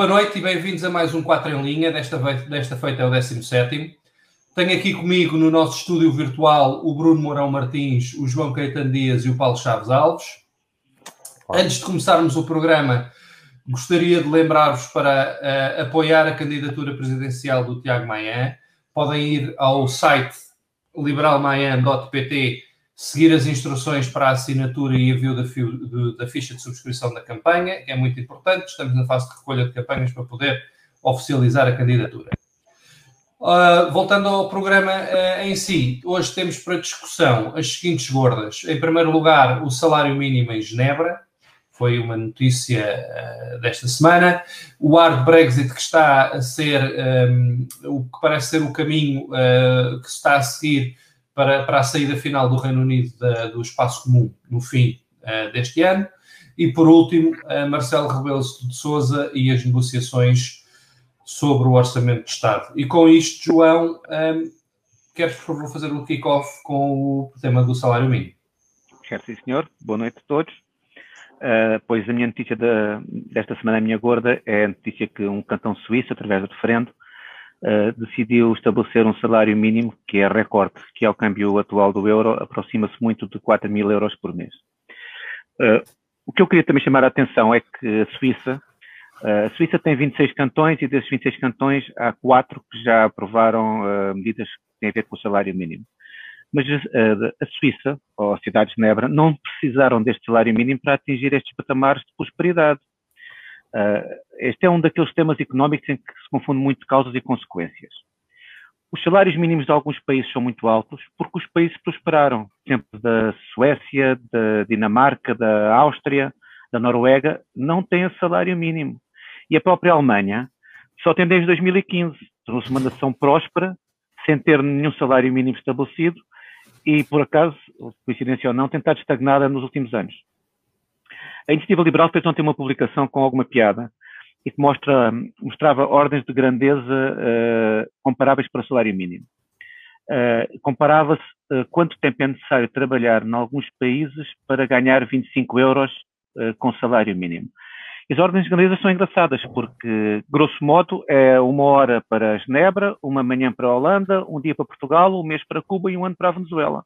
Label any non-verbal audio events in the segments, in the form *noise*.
Boa noite e bem-vindos a mais um 4 em linha. Desta, desta feita é o 17. Tenho aqui comigo no nosso estúdio virtual o Bruno Mourão Martins, o João Caetano Dias e o Paulo Chaves Alves. Antes de começarmos o programa, gostaria de lembrar-vos para uh, apoiar a candidatura presidencial do Tiago Maia. Podem ir ao site liberalmayan.pt seguir as instruções para a assinatura e envio da, de, da, ficha de subscrição da campanha, que é muito importante. Estamos na fase de recolha de campanhas para poder oficializar a candidatura. Uh, voltando ao programa uh, em si, hoje temos para discussão as seguintes gordas. Em primeiro lugar, o salário mínimo em Genebra, foi uma notícia uh, desta semana. O hard Brexit que está a ser, um, o que parece ser o caminho que se está a seguir para, para a saída final do Reino Unido da, do espaço comum no fim uh, deste ano. E por último, uh, Marcelo Rebelo de Souza e as negociações sobre o Orçamento de Estado. E com isto, João, um, ehm, queres, por favor, fazer o kick-off com o tema do salário mínimo? Quero sim, senhor. Boa noite a todos. Uh, pois a minha notícia desta semana, a minha gorda, é a notícia que um cantão suíço, através do referendo, uh, decidiu estabelecer um salário mínimo, que é recorde, que ao câmbio atual do euro aproxima-se muito de 4 mil euros por mês. Uh, o que eu queria também chamar a atenção é que a Suíça, uh, a Suíça tem 26 cantões e desses 26 cantões há quatro que já aprovaram medidas que têm a ver com o salário mínimo. Mas a Suíça, ou a cidade de Genebra, não precisaram deste salário mínimo para atingir estes patamares de prosperidade. Uh, este é um daqueles temas económicos em que se confunde muito causas e consequências. Os salários mínimos de alguns países são muito altos porque os países prosperaram. Por exemplo, da Suécia, da Dinamarca, da Áustria, da Noruega, não têm salário mínimo. E a própria Alemanha só tem desde 2015. Tornou-se uma nação próspera, sem ter nenhum salário mínimo estabelecido e, por acaso, coincidência ou não, tem estado estagnada nos últimos anos. A Iniciativa Liberal fez ontem uma publicação com alguma piada e que mostra, mostrava ordens de grandeza uh, comparáveis para salário mínimo. Uh, Comparava-se uh, quanto tempo é necessário trabalhar em alguns países para ganhar 25 euros com salário mínimo. As ordens de grandeza são engraçadas, porque, grosso modo, é uma hora para Genebra, uma manhã para a Holanda, um dia para Portugal, um mês para Cuba e um ano para a Venezuela.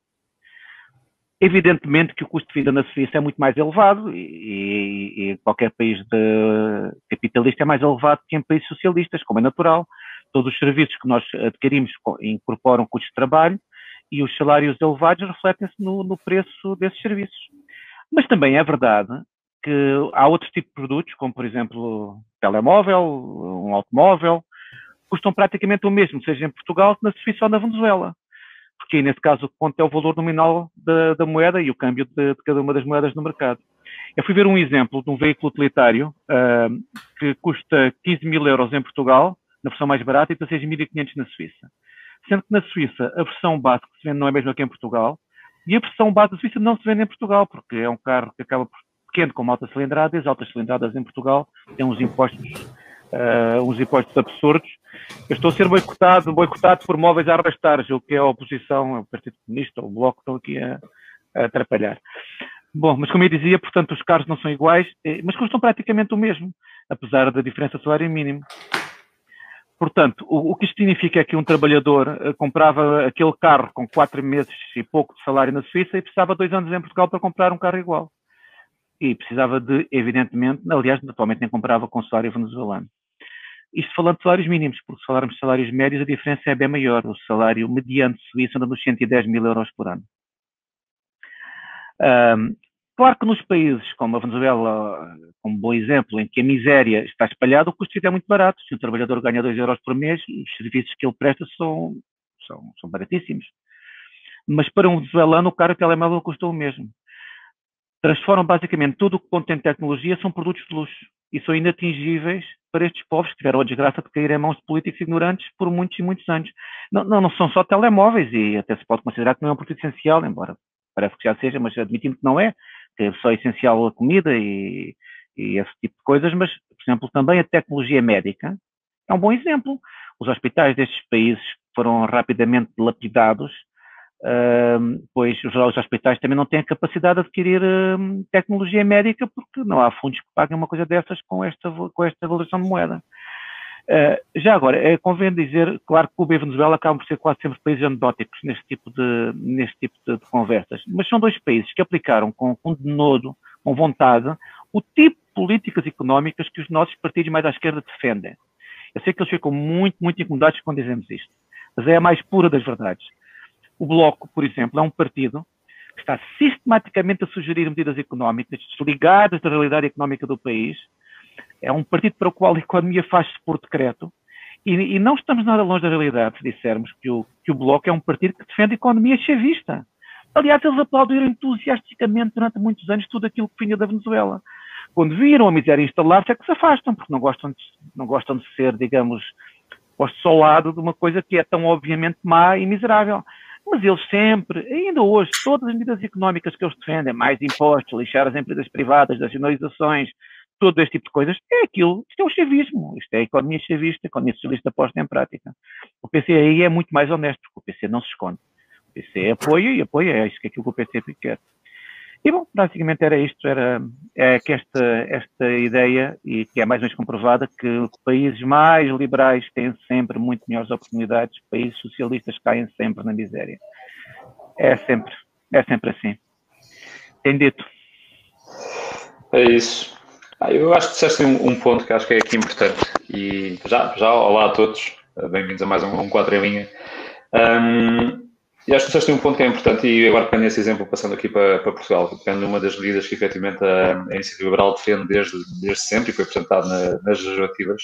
Evidentemente que o custo de vida na Suíça é muito mais elevado e, e qualquer país capitalista é mais elevado que em países socialistas, como é natural. Todos os serviços que nós adquirimos incorporam custos de trabalho e os salários elevados refletem-se no, no preço desses serviços. Mas também é verdade que há outros tipos de produtos, como por exemplo telemóvel, um automóvel, custam praticamente o mesmo, seja em Portugal, na Suíça ou na Venezuela porque nesse caso o que conta é o valor nominal da, da moeda e o câmbio de, de, cada uma das moedas no mercado. Eu fui ver um exemplo de um veículo utilitário uh, que custa 15 mil euros em Portugal, na versão mais barata, e 16.500 na Suíça. Sendo que na Suíça a versão base que se vende não é mesmo aqui em Portugal, e a versão base da Suíça não se vende em Portugal, porque é um carro que acaba por pequeno com alta cilindrada, e as altas cilindradas em Portugal têm uns impostos uh, uns impostos absurdos. Eu estou a ser boicotado, boicotado por móveis a arrastar, o que é a oposição, o Partido Comunista, o Bloco, estão aqui a, a atrapalhar. Bom, mas como eu dizia, portanto, os carros não são iguais, eh, mas custam praticamente o mesmo, apesar da diferença salário mínimo. Portanto, o, o, que isto significa é que um trabalhador uh, comprava aquele carro com quatro meses e pouco de salário na Suíça e precisava dois anos em Portugal para comprar um carro igual. E precisava de, evidentemente, aliás, atualmente nem comprava com salário venezuelano. Isto falando de salários mínimos, porque se falarmos de salários médios, a diferença é bem maior. O salário mediano suíço anda nos 110 mil euros por ano. Um, claro que nos países como a Venezuela, como um bom exemplo, em que a miséria está espalhada, o custo de vida é muito barato. Se um trabalhador ganha 2 euros por mês, os serviços que ele presta são, são, são baratíssimos. Mas para um venezuelano, o caro telemóvel custa o mesmo transformam basicamente tudo o que contém tecnologia são produtos de luxo e são inatingíveis para estes povos que tiveram a desgraça de cair em mãos de políticos ignorantes por muitos e muitos anos. Não, não, não, são só telemóveis e até se pode considerar que não é um produto essencial, embora parece que já seja, mas admitindo que não é, que é só essencial a comida e, e esse tipo de coisas, mas, por exemplo, também a tecnologia médica é um bom exemplo. Os hospitais destes países foram rapidamente lapidados Uh, pois os, os hospitais também não têm a capacidade de adquirir uh, tecnologia médica porque não há fundos que paguem uma coisa dessas com esta, com esta valorização de moeda. Uh, já agora, é, convém dizer, claro que Cuba e Venezuela acabam por ser quase sempre países anedóticos neste tipo de, neste tipo de, de conversas, mas são dois países que aplicaram com, com denodo, com vontade, o tipo de políticas económicas que os nossos partidos mais à esquerda defendem. Eu sei que eles ficam muito, muito incomodados quando dizemos isto, mas é a mais pura das verdades. O Bloco, por exemplo, é um partido que está sistematicamente a sugerir medidas económicas desligadas da realidade económica do país. É um partido para o qual a economia faz-se por decreto. E, e, não estamos nada longe da realidade se dissermos que o, que o Bloco é um partido que defende a economia chavista. Aliás, eles aplaudiram entusiasticamente durante muitos anos tudo aquilo que vinha da Venezuela. Quando viram a miséria instalar-se, é que se afastam, porque não gostam de, não gostam de ser, digamos, postos ao lado de uma coisa que é tão obviamente má e miserável. Mas eles sempre, ainda hoje, todas as medidas económicas que eles defendem, mais impostos, lixar as empresas privadas, nacionalizações, todo este tipo de coisas, é aquilo, isto é o chavismo, isto é a economia chavista, a economia socialista posta em prática. O PC aí é muito mais honesto, porque o PC não se esconde. O PC apoia e apoia, é isso que é aquilo que o PC quer. E bom, basicamente era isto, era é que esta, esta ideia, e que é mais ou menos comprovada, que países mais liberais têm sempre muito melhores oportunidades, países socialistas caem sempre na miséria. É sempre, é sempre assim. Tem dito. É isso. Ah, eu acho que disseste um, um, ponto que acho que é aqui importante. E já, já olá a todos, bem-vindos a mais um, um em linha. Um, e acho que vocês têm um ponto que é importante, e agora pegando esse exemplo, passando aqui para, para Portugal, pegando uma das medidas que efetivamente a, a Iniciativa Liberal defende desde, desde sempre e foi apresentado na, nas legislativas,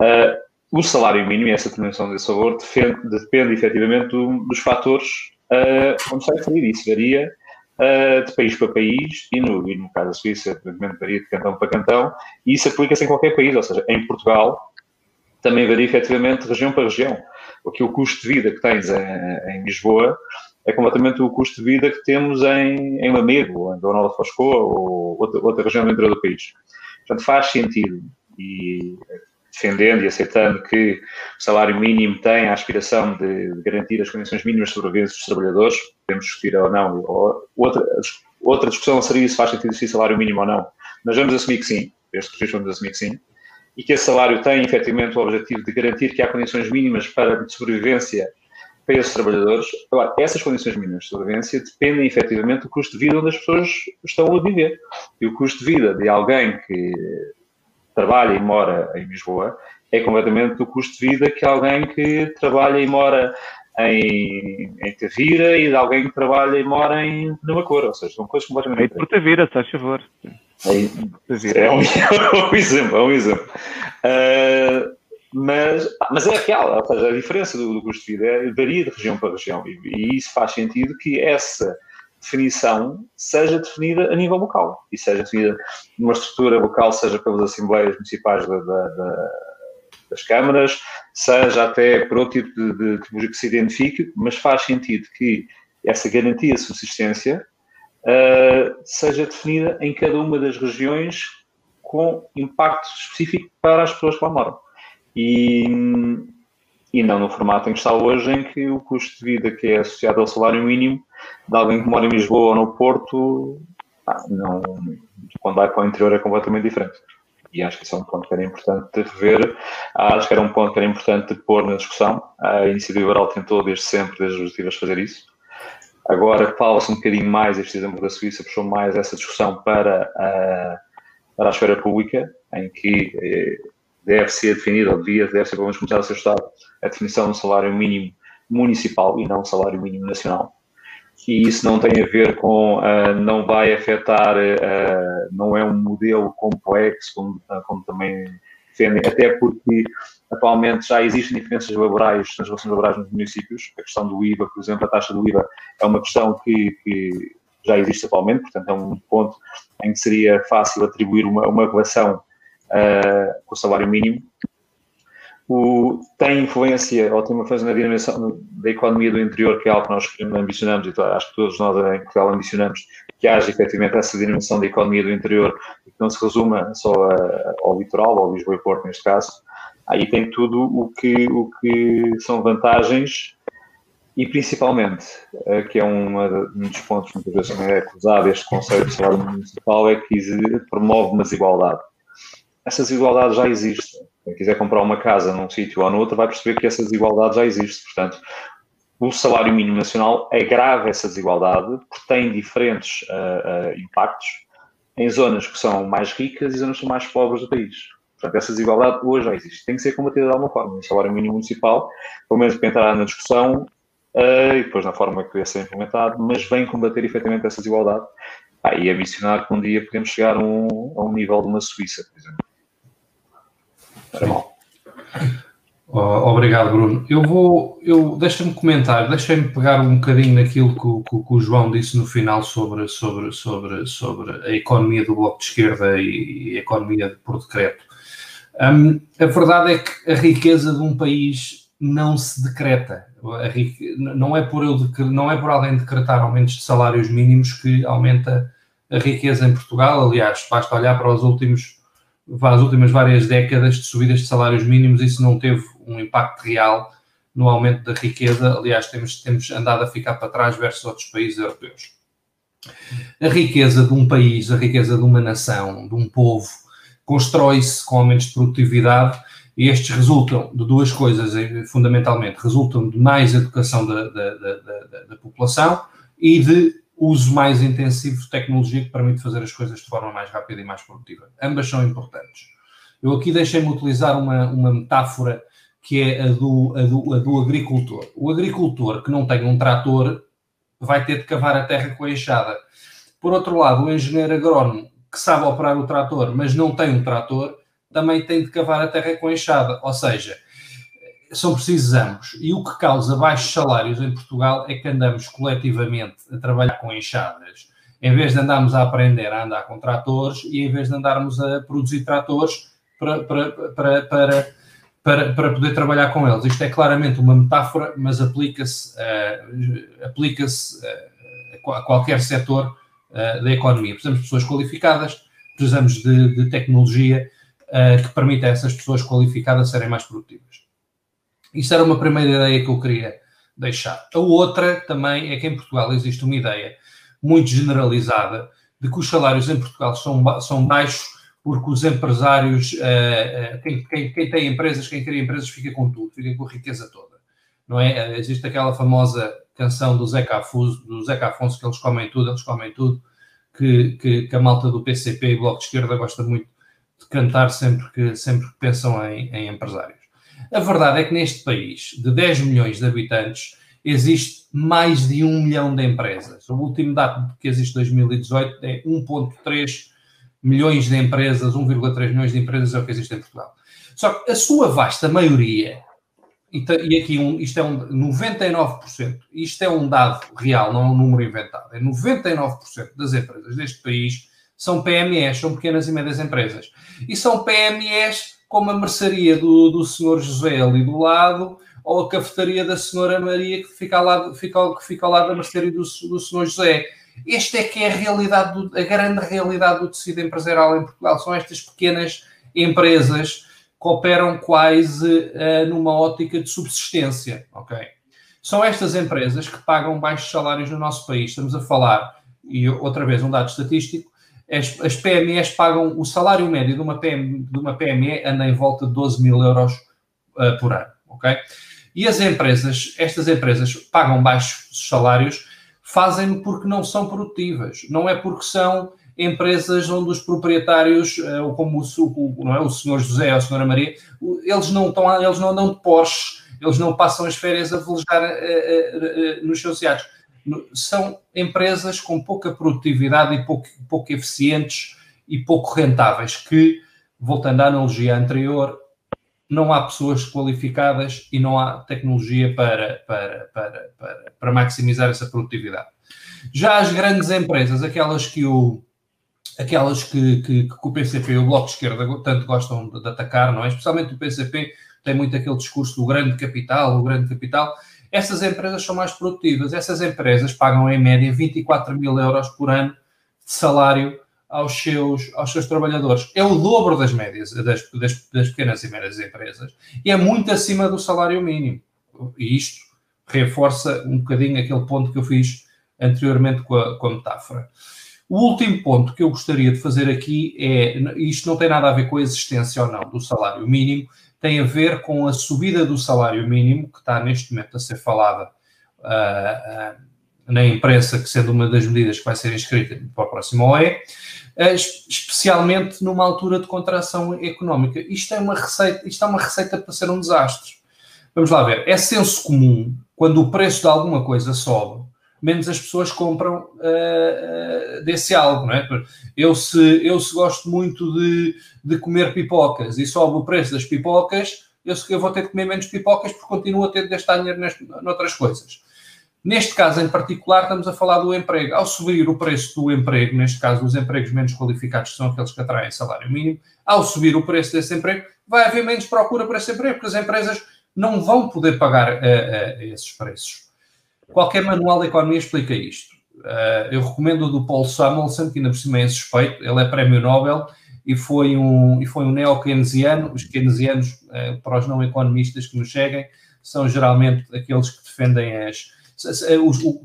uh, o salário mínimo e essa dimensão desse valor defende, depende efetivamente do, dos fatores uh, onde se referir. Isso varia uh, de país para país e no, e no caso da Suíça, evidentemente varia de cantão para cantão, e isso aplica-se em qualquer país, ou seja, em Portugal também varia efetivamente de região para região porque o custo de vida que tens em, em, Lisboa é completamente o custo de vida que temos em, em Lamego, em Dona Nova Foscoa ou outra, outra região do interior do país. Portanto, faz sentido e defendendo e aceitando que o salário mínimo tem a aspiração de, garantir as condições mínimas de sobrevivência dos trabalhadores, podemos discutir ou não. Ou outra, outra discussão seria se faz sentido existir salário mínimo ou não. Mas vamos assumir que sim. Este registro vamos assumir que sim e que esse salário tem efetivamente o objetivo de garantir que há condições mínimas para de sobrevivência para esses trabalhadores. Agora, essas condições mínimas de sobrevivência dependem efetivamente do custo de vida onde as pessoas estão a viver. E o custo de vida de alguém que trabalha e mora em Lisboa é completamente do custo de vida que alguém que trabalha e mora em, em Tavira e de alguém que trabalha e mora em numa cor, ou seja, são coisas completamente diferentes. Por Tavira, se faz favor. É um, é *laughs* um exemplo, é um exemplo. Uh, mas, mas é real, ou seja, a diferença do, do custo de vida é, varia de região para região e, e, isso faz sentido que essa definição seja definida a nível local e seja definida numa estrutura local, seja pelas assembleias municipais da, da, da, das câmaras, seja até por outro tipo de, de tipologia que se identifique, mas faz sentido que essa garantia de subsistência uh, seja definida em cada uma das regiões com impacto específico para as pessoas que lá moram. E, e não no formato em que está hoje, em que o custo de vida que é associado ao salário mínimo de alguém que mora em Lisboa ou no Porto, não, quando vai para o interior é completamente diferente. E acho que isso é um ponto que era importante de rever. Acho que era um ponto que era importante de pôr na discussão. A Iniciativa Liberal tentou desde sempre, desde os legislativas, fazer isso. Agora fala-se um bocadinho mais, este exemplo da Suíça puxou mais essa discussão para a, para a esfera pública, em que eh, deve ser definida, ou devia, deve ser pelo menos começar a ser estudado, a definição do salário mínimo municipal e não salário mínimo nacional. E isso não tem a ver com, uh, não vai afetar, uh, não é um modelo complexo, como, como também defendem, até porque atualmente já existem diferenças laborais nas relações laborais nos municípios. A questão do IVA, por exemplo, a taxa do IVA é uma questão que, que já existe atualmente, portanto é um ponto em que seria fácil atribuir uma, uma relação uh, com o salário mínimo. O, tem influência, ou tem uma influência na dimensão da economia do interior, que é algo que nós ambicionamos, e acho que todos nós em Portugal ambicionamos, que haja efetivamente essa dimensão da economia do interior e que não se resuma só a, ao litoral, ao Lisboa e Porto neste caso. Aí tem tudo o que, o que são vantagens e principalmente, eh, que é uma, um dos pontos que muitas vezes também é acusado, este conceito de salário municipal, é que promove uma desigualdade. Essa desigualdade já existe. Quem quiser comprar uma casa num sítio ou no outro vai perceber que essa desigualdade já existe. Portanto, o salário mínimo nacional agrava essa desigualdade porque tem diferentes uh, uh, impactos em zonas que são mais ricas e zonas que são mais pobres do país. Portanto, essa desigualdade hoje já existe. Tem que ser combatida de alguma forma. O salário mínimo municipal, pelo menos para entrar na discussão, uh, e depois na forma que deve ser implementado, mas vem combater efetivamente essa desigualdade ah, e ambicionar que um dia podemos chegar a um, a um nível de uma Suíça, por exemplo. Era mal. Obrigado, Bruno. Eu vou, eu deixa-me comentar, deixa-me pegar um bocadinho naquilo que, que, que, o João disse no final sobre, sobre, sobre, sobre a economia do Bloco de Esquerda e, e a economia por decreto. Um, a verdade é que a riqueza de um país não se decreta. não, é por eu, não é por alguém decretar aumentos de salários mínimos que aumenta a riqueza em Portugal. Aliás, basta olhar para os últimos, as últimas várias décadas de subidas de salários mínimos, isso não teve um impacto real no aumento da riqueza. Aliás, temos, temos andado a ficar para trás versus outros países europeus. A riqueza de um país, a riqueza de uma nação, de um povo, constrói-se com aumentos de produtividade e estes resultam de duas coisas, eh, fundamentalmente. Resultam de mais educação da, da, da, da população e de uso mais intensivo de tecnologia que permite fazer as coisas de forma mais rápida e mais produtiva. Ambas são importantes. Eu aqui deixei-me utilizar uma, uma metáfora que é a do, a, do, a do agricultor. O agricultor que não tem um trator vai ter de cavar a terra com a enxada. Por outro lado, o engenheiro agrónomo que sabe operar o trator, mas não tem um trator, também tem de cavar a terra com a enxada. Ou seja, são precisos ambos. E o que causa baixos salários em Portugal é que andamos coletivamente a trabalhar com enxadas, em vez de andarmos a aprender a andar com tratores e em vez de andarmos a produzir tratores para, para, para, para, para, para poder trabalhar com eles. Isto é claramente uma metáfora, mas aplica-se uh, aplica uh, a qualquer setor uh, da economia. Precisamos de pessoas qualificadas, precisamos de, de tecnologia uh, que permita a essas pessoas qualificadas serem mais produtivas. Isto era uma primeira ideia que eu queria deixar. A outra também é que em Portugal existe uma ideia muito generalizada de que os salários em Portugal são, são baixos porque os empresários, uh, quem, quem, quem, tem empresas, quem cria empresas, fica com tudo, fica com a riqueza toda. Não é? Existe aquela famosa canção do Zeca Afonso, do Zeca Afonso, que eles comem tudo, eles comem tudo, que, que, que a malta do PCP e Bloco de Esquerda gosta muito de cantar sempre que, sempre que pensam em, em empresários. A verdade é que neste país, de 10 milhões de habitantes, existe mais de 1 milhão de empresas. O último dado que existe 2018 é 1,3 milhões de empresas, 1,3 milhões de empresas é o que existe em Portugal. Só que a sua vasta maioria, e aqui um, isto é um 99%, isto é um dado real, não é um número inventado, é 99% das empresas deste país são PMEs, são pequenas e médias empresas. E são PMEs como a mercearia do, do senhor José ali do lado, ou a cafetaria da senhora Maria que fica ao lado, fica, que fica ao lado da mercearia do, do senhor José. Este é que é a realidade, do, a grande realidade do tecido empresarial em Portugal. São estas pequenas empresas operam quase uh, numa ótica de subsistência, ok? São estas empresas que pagam baixos salários no nosso país. Estamos a falar, e outra vez um dado estatístico, as, as PMEs pagam o salário médio de uma, PM, de uma PME anda em volta de 12 mil euros uh, por ano, ok? E as empresas, estas empresas pagam baixos salários, fazem porque não são produtivas, não é porque são empresas onde os proprietários, uh, como o, não é, o senhor José ou a senhora Maria, eles não, estão, eles não andam de Porsche, eles não passam as férias a velejar uh, nos seus iates são empresas com pouca produtividade e pouco, pouco eficientes e pouco rentáveis, que, voltando à analogia anterior, não há pessoas qualificadas e não há tecnologia para, para, para, para, para maximizar essa produtividade. Já as grandes empresas, aquelas que o, aquelas que, que, que, o PCP e o Bloco de Esquerda tanto gostam de, de, atacar, não é? Especialmente o PCP tem muito aquele discurso do grande capital, o grande capital, essas empresas são mais produtivas. Essas empresas pagam em média 24 mil euros por ano de salário aos seus, aos seus trabalhadores. É o dobro das médias, das, das, das pequenas e médias empresas. E é muito acima do salário mínimo. E isto reforça um bocadinho aquele ponto que eu fiz anteriormente com a, com a metáfora. O último ponto que eu gostaria de fazer aqui é, isto não tem nada a ver com a existência ou não do salário mínimo, tem a ver com a subida do salário mínimo, que está neste momento a ser falada uh, uh, na imprensa, que sendo uma das medidas que vai ser inscrita para o próximo OE, uh, especialmente numa altura de contração económica. Isto é, uma receita, isto é uma receita para ser um desastre. Vamos lá ver. É senso comum, quando o preço de alguma coisa sobe, menos as pessoas compram uh, uh, desse algo, não é? Eu se, eu se gosto muito de, de comer pipocas e sobe o preço das pipocas, eu, eu vou ter de comer menos pipocas porque continuo a ter de gastar dinheiro noutras coisas. Neste caso em particular, estamos a falar do emprego. Ao subir o preço do emprego, neste caso os empregos menos qualificados, que são aqueles que atraem salário mínimo, ao subir o preço desse emprego, vai haver menos procura para esse emprego, porque as empresas não vão poder pagar uh, esses preços. Qualquer manual de economia explica isto. Uh, eu recomendo o do Paul Samuelson, que ainda por cima é suspeito, ele é prémio Nobel e foi um, e foi um neo-keynesiano. Os keynesianos, uh, para os não economistas que nos cheguem, são geralmente aqueles que defendem as. Os, o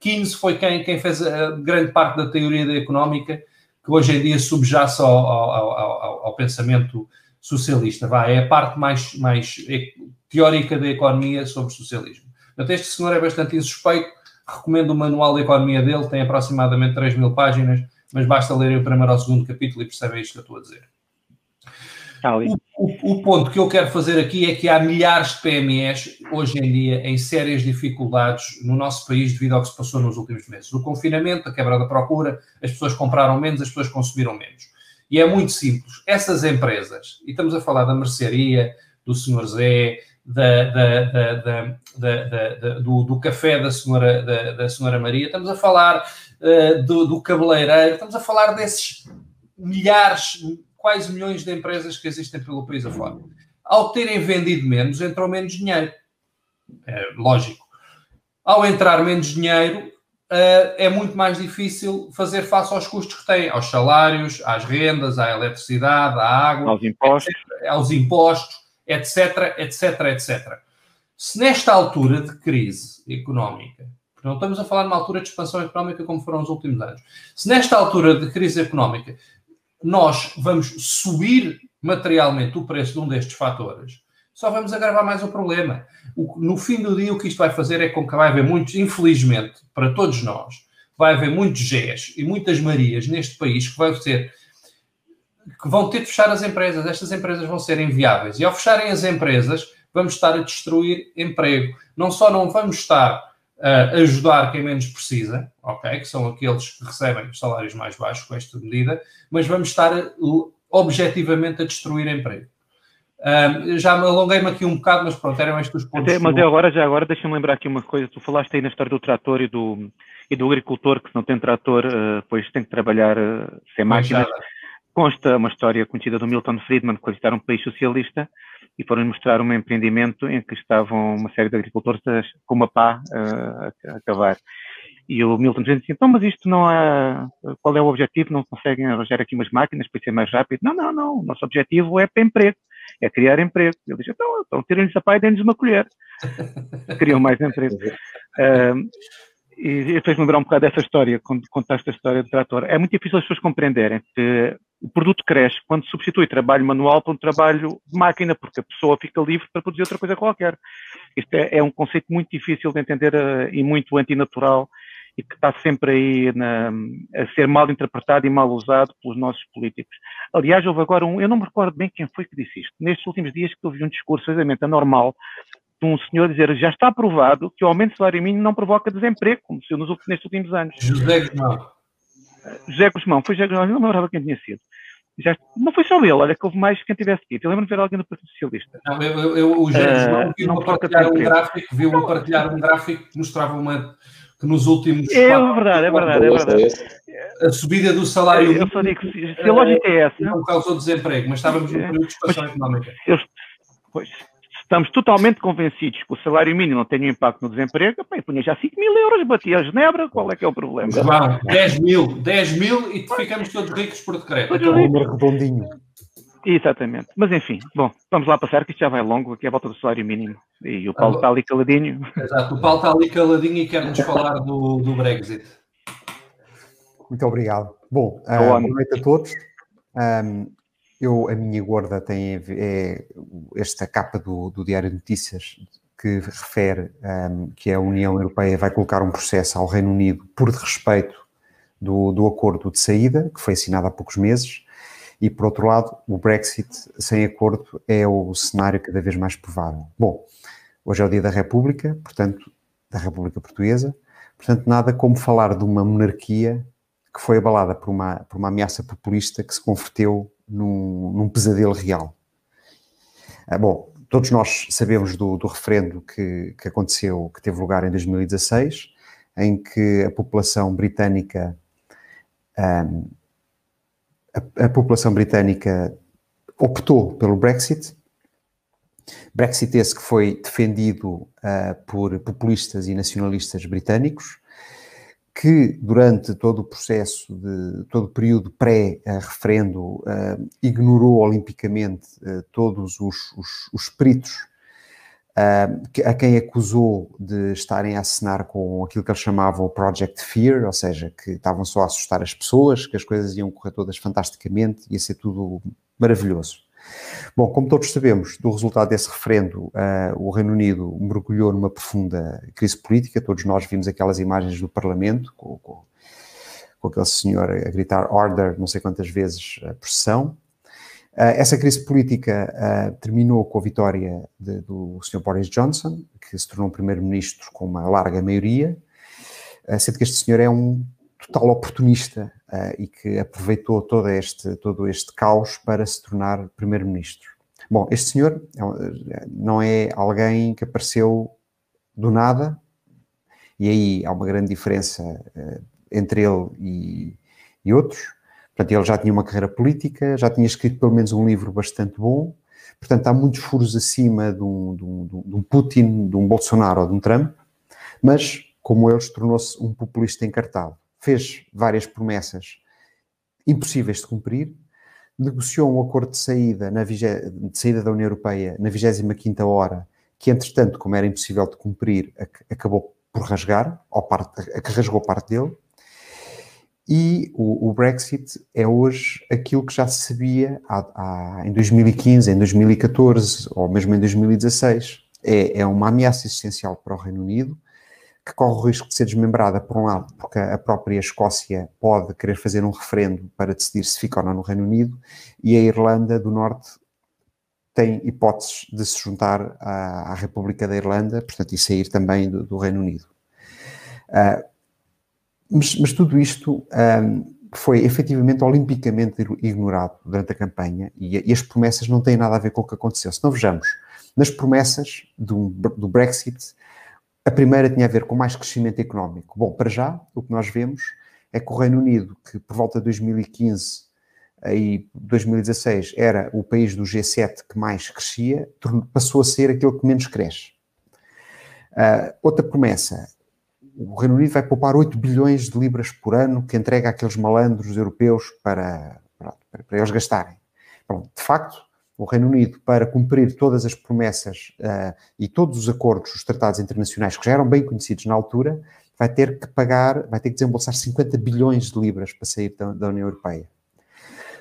Keynes foi quem, quem fez a grande parte da teoria da económica, que hoje em dia subjace ao, ao, ao, ao pensamento socialista. Vai, é a parte mais, mais teórica da economia sobre socialismo. Portanto, este senhor é bastante insuspeito. Recomendo o manual de economia dele, tem aproximadamente 3 mil páginas, mas basta lerem o primeiro ou o segundo capítulo e percebem isto que eu estou a dizer. O, o, o, ponto que eu quero fazer aqui é que há milhares de PMEs hoje em dia em sérias dificuldades no nosso país devido ao que se passou nos últimos meses. O confinamento, a quebra da procura, as pessoas compraram menos, as pessoas consumiram menos. E é muito simples. Essas empresas, e estamos a falar da mercearia, do Sr. Zé, da, da, da, do, do, café da senhora, da, senhora Maria, estamos a falar uh, do, do cabeleireiro, estamos a falar desses milhares, quase milhões de empresas que existem pelo país afora. Ao terem vendido menos, entrou menos dinheiro. É lógico. Ao entrar menos dinheiro, uh, é muito mais difícil fazer face aos custos que têm, aos salários, às rendas, à eletricidade, à água, aos impostos. Aos impostos etc, etc, etc. Se nesta altura de crise económica, não estamos a falar numa altura de expansão económica como foram os últimos anos, se nesta altura de crise económica nós vamos subir materialmente o preço de um destes fatores, só vamos agravar mais o problema. O, no fim do dia, o que isto vai fazer é com que vai haver muitos, infelizmente, para todos nós, vai haver muitos Gés e muitas Marias neste país que vai ser que vão ter de fechar as empresas. Estas empresas vão ser inviáveis. E ao fecharem as empresas, vamos estar a destruir emprego. Não só não vamos estar a ajudar quem menos precisa, ok? Que são aqueles que recebem os salários mais baixos com esta medida, mas vamos estar a, objetivamente a destruir emprego. Um, já me alonguei-me aqui um bocado, mas pronto, eram estes os pontos. Até, mas é agora, já agora, deixa-me lembrar aqui uma coisa. Tu falaste aí na história do trator e do, e do agricultor, que se não tem trator, uh, pois tem que trabalhar uh, sem máquinas. Consta uma história conhecida do Milton Friedman, que visitaram um país socialista e foram mostrar um empreendimento em que estavam uma série de agricultores com uma pá uh, a cavar. E o Milton dizia assim, então, mas isto não há, qual é o objetivo? Não conseguem arranjar aqui umas máquinas para ser mais rápido? Não, não, não, o nosso objetivo é para emprego, é criar emprego. Ele diz, então, então tirem-lhes a pá e deem-lhes uma colher. *laughs* Criam mais emprego. Uh, e fez-me lembrar um bocado dessa história, quando contaste a história do trator. É muito difícil as pessoas compreenderem que o produto cresce quando substitui trabalho manual por um trabalho de máquina, porque a pessoa fica livre para produzir outra coisa qualquer. Isto é, é um conceito muito difícil de entender uh, e muito antinatural e que está sempre aí na, a ser mal interpretado e mal usado pelos nossos políticos. Aliás, houve agora um, eu não me recordo bem quem foi que disse isto, nestes últimos dias que ouvi um discurso exatamente anormal de um senhor dizer já está provado que o aumento do salário mínimo não provoca desemprego, como se nos, nestes últimos anos. José Guzmão. José Guzmão, foi José Guzmão, eu não me lembrava quem tinha sido. Já, não foi só ele, olha que houve mais quem tivesse dito. Eu lembro de ver alguém do Partido Socialista. Não, eu, eu, o José uh, Guzmão viu-me partilhar um gráfico, viu-me partilhar um gráfico que mostrava uma que nos últimos. É quatro, verdade, é verdade, é verdade. A subida do salário. Eu só digo, se, se a lógica é essa. Não causou desemprego, mas estávamos num período de expansão económica. Eu, pois, estamos totalmente convencidos que o salário mínimo não tem um impacto no desemprego, bem, punha já 5 mil euros, batia a Genebra, qual é que é o problema? Vão, 10 mil, 10 mil e ficamos todos ricos por decreto. Aquele número redondinho. Exatamente. Mas enfim, bom, vamos lá passar que isto já vai longo, aqui é a volta do salário mínimo. E o Paulo ah, está ali caladinho. Exato, o Paulo está ali caladinho e quer-nos falar do, do Brexit. Muito obrigado. Bom, uh, boa noite a todos. Um, eu, a minha gorda tem é esta capa do, do Diário de Notícias que refere um, que a União Europeia vai colocar um processo ao Reino Unido por respeito do, do acordo de saída, que foi assinado há poucos meses, e por outro lado, o Brexit sem acordo é o cenário cada vez mais provável. Bom, hoje é o dia da República, portanto, da República Portuguesa, portanto, nada como falar de uma monarquia que foi abalada por uma, por uma ameaça populista que se converteu num, num pesadelo real. Ah, bom, todos nós sabemos do, do referendo que, que aconteceu, que teve lugar em 2016, em que a população britânica a, a, população britânica optou pelo Brexit. Brexit esse que foi defendido uh, por populistas e nacionalistas britânicos, que durante todo o processo, de todo o período pré-referendo, uh, ignorou olimpicamente uh, todos os, os, os peritos uh, a quem acusou de estarem a assinar com aquilo que eles chamavam o Project Fear, ou seja, que estavam só a assustar as pessoas, que as coisas iam correr todas fantasticamente, ia ser tudo maravilhoso. Bom, como todos sabemos, do resultado desse referendo, uh, o Reino Unido mergulhou numa profunda crise política. Todos nós vimos aquelas imagens do Parlamento, com, com, com aquele senhor a gritar order não sei quantas vezes a pressão. Uh, essa crise política uh, terminou com a vitória de, do Sr. Boris Johnson, que se tornou primeiro-ministro com uma larga maioria, sendo que este senhor é um total oportunista uh, e que aproveitou todo este, todo este caos para se tornar primeiro-ministro. Bom, este senhor é não é alguém que apareceu do nada, e aí há uma grande diferença uh, entre ele e, e outros. Portanto, ele já tinha uma carreira política, já tinha escrito pelo menos um livro bastante bom, portanto, há muitos furos acima de um, de um, de um Putin, de um Bolsonaro ou de um Trump, mas, como ele, tornou-se um populista encartado fez várias promessas impossíveis de cumprir, negociou um acordo de saída, na de saída da União Europeia na 25ª hora, que entretanto, como era impossível de cumprir, acabou por rasgar, ou parte, que rasgou parte dele, e o, o, Brexit é hoje aquilo que já se sabia há, há, em 2015, em 2014 ou mesmo em 2016. É, é uma ameaça existencial para o Reino Unido, que corre o risco de ser desmembrada, por um lado, porque a própria Escócia pode querer fazer um referendo para decidir se fica ou não no Reino Unido, e a Irlanda do Norte tem hipóteses de se juntar à, à República da Irlanda, portanto, e sair também do, do Reino Unido. Uh, mas, mas, tudo isto um, foi efetivamente olimpicamente ignorado durante a campanha e, e, as promessas não têm nada a ver com o que aconteceu. Se não vejamos, nas promessas do, do Brexit, a primeira tinha a ver com mais crescimento económico. Bom, para já, o que nós vemos é que o Reino Unido, que por volta de 2015 e 2016 era o país do G7 que mais crescia, passou a ser aquele que menos cresce. Uh, outra promessa, o Reino Unido vai poupar 8 bilhões de libras por ano que entrega àqueles malandros europeus para, para, para eles gastarem. Pronto, de facto, o Reino Unido para cumprir todas as promessas uh, e todos os acordos, os tratados internacionais que já eram bem conhecidos na altura, vai ter que pagar, vai ter que desembolsar 50 bilhões de libras para sair da, da União Europeia.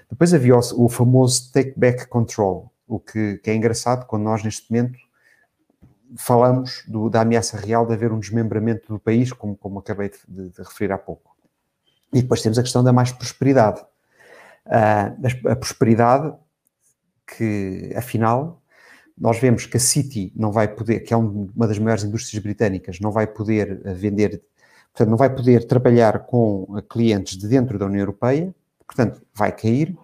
Depois havia o, o famoso take back control, o que, que, é engraçado quando nós neste momento falamos do, da ameaça real de haver um desmembramento do país, como, como acabei de, de, referir há pouco. E depois temos a questão da mais prosperidade. Uh, a prosperidade que, afinal, nós vemos que a City não vai poder, que é uma das maiores indústrias britânicas, não vai poder eh, vender, portanto, não vai poder trabalhar com eh, clientes de dentro da União Europeia, portanto, vai cair.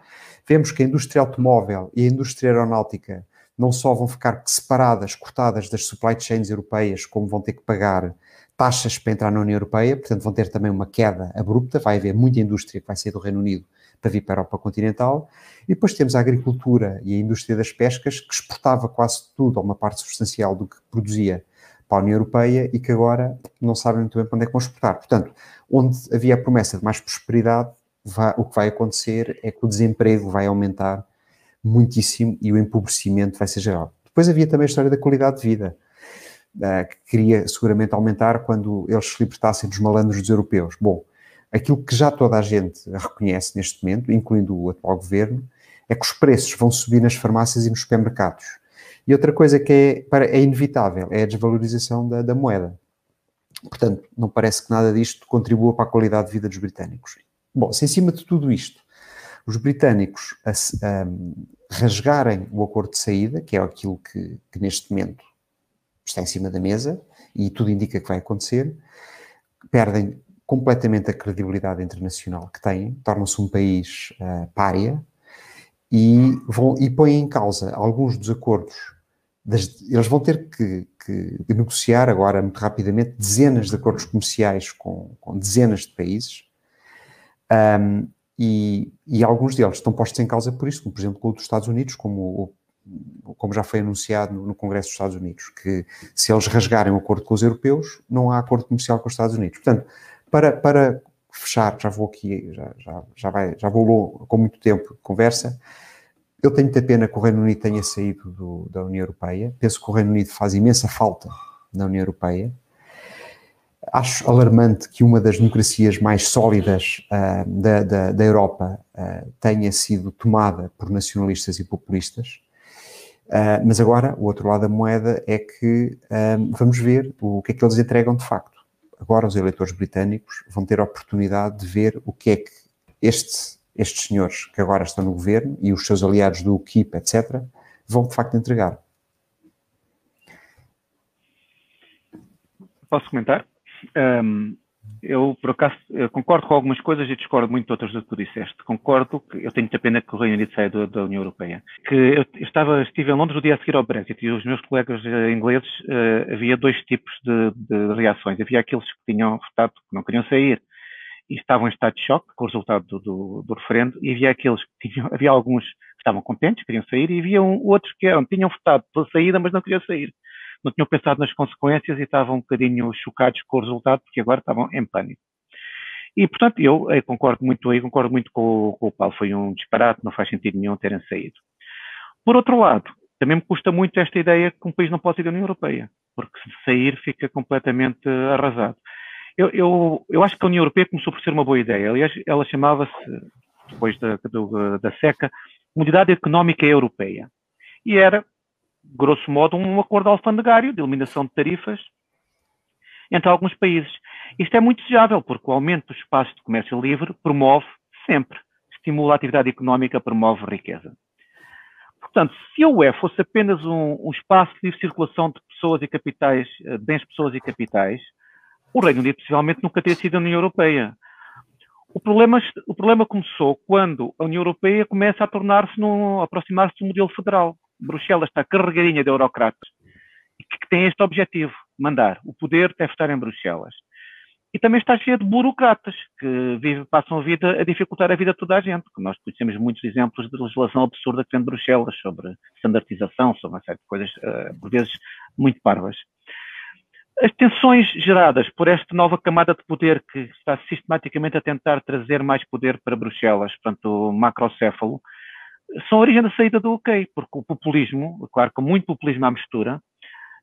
Vemos que a indústria automóvel e a indústria aeronáutica não só vão ficar separadas, cortadas das supply chains europeias, como vão ter que pagar taxas para entrar na União Europeia, portanto, vão ter também uma queda abrupta. Vai haver muita indústria que vai sair do Reino Unido para vir para a Europa continental. E depois temos a agricultura e a indústria das pescas, que exportava quase tudo, ou uma parte substancial do que produzia para a União Europeia e que agora não sabem muito bem para onde é que vão exportar. Portanto, onde havia a promessa de mais prosperidade, vai, o que vai acontecer é que o desemprego vai aumentar muitíssimo e o empobrecimento vai ser geral. Depois havia também a história da qualidade de vida, uh, que queria seguramente aumentar quando eles se libertassem dos malandros dos europeus. Bom, aquilo que já toda a gente reconhece neste momento, incluindo o atual governo, é que os preços vão subir nas farmácias e nos supermercados. E outra coisa que é, é inevitável é a desvalorização da, da moeda. Portanto, não parece que nada disto contribua para a qualidade de vida dos britânicos. Bom, se em cima de tudo isto, os britânicos a, a, rasgarem o acordo de saída, que é aquilo que, que, neste momento está em cima da mesa e tudo indica que vai acontecer, perdem completamente a credibilidade internacional que têm, tornam-se um país uh, párea e, vão, e põem em causa alguns dos acordos. Das, eles vão ter que, que, negociar agora, muito rapidamente, dezenas de acordos comerciais com, com dezenas de países. Um, e, e, alguns deles estão postos em causa por isso, como por exemplo com os Estados Unidos, como, como já foi anunciado no, no, Congresso dos Estados Unidos, que se eles rasgarem o acordo com os europeus, não há acordo comercial com os Estados Unidos. Portanto, para, para fechar, já vou aqui, já, já, já, vai, já vou com muito tempo de conversa, eu tenho muita pena que o Reino Unido tenha saído do, da União Europeia. Penso que o Reino Unido faz imensa falta na União Europeia. Acho alarmante que uma das democracias mais sólidas uh, da, da, da, Europa uh, tenha sido tomada por nacionalistas e populistas. Uh, mas agora, o outro lado da moeda é que vamos ver o que é que eles entregam de facto. Agora, os eleitores britânicos vão ter a oportunidade de ver o que é que este estes senhores que agora estão no governo e os seus aliados do UKIP, etc., vão de facto entregar. Posso comentar? Um, eu, por acaso, eu concordo com algumas coisas e discordo muito de outras do que tu disseste. Concordo que eu tenho muita pena que o Reino Unido saia da União Europeia. Que eu estava, estive em Londres no dia a seguir ao Brexit e os meus colegas uh, ingleses, uh, havia dois tipos de, de, reações. Havia aqueles que tinham votado que não queriam sair e estavam em estado de choque com o resultado do, do, do referendo, e havia aqueles que tinham, havia alguns que estavam contentes, queriam sair, e havia um, outros que eram, tinham votado pela saída, mas não queriam sair. Não tinham pensado nas consequências e estavam um bocadinho chocados com o resultado, porque agora estavam em pânico. E, portanto, eu, eu concordo muito aí, concordo muito com, com o Paulo, foi um disparate, não faz sentido nenhum terem saído. Por outro lado, também me custa muito esta ideia que um país não pode sair da União Europeia, porque se sair fica completamente arrasado. Eu, eu, eu acho que a União Europeia começou por ser uma boa ideia. Aliás, ela chamava-se, depois da, do, da seca, Comunidade Económica Europeia. E era, grosso modo, um acordo alfandegário de eliminação de tarifas entre alguns países. Isto é muito desejável, porque o aumento do espaço de comércio livre promove sempre, estimula a atividade económica, promove riqueza. Portanto, se a UE fosse apenas um, um espaço de livre circulação de pessoas e capitais, de bens, pessoas e capitais, o Reino Unido possivelmente nunca teria sido a União Europeia. O problema, o problema começou quando a União Europeia começa a tornar-se, a aproximar-se do modelo federal. Bruxelas está carregadinha de eurocratas que tem este objetivo, mandar. O poder deve estar em Bruxelas. E também está cheia de burocratas que vive, passam a vida a dificultar a vida de toda a gente. Nós conhecemos muitos exemplos de legislação absurda que vem de Bruxelas sobre standardização, sobre uma série de coisas, uh, por vezes, muito parvas. As tensões geradas por esta nova camada de poder que está sistematicamente a tentar trazer mais poder para Bruxelas, portanto, o macrocéfalo, são a origem da saída do OK, porque o populismo, claro, com muito populismo à mistura,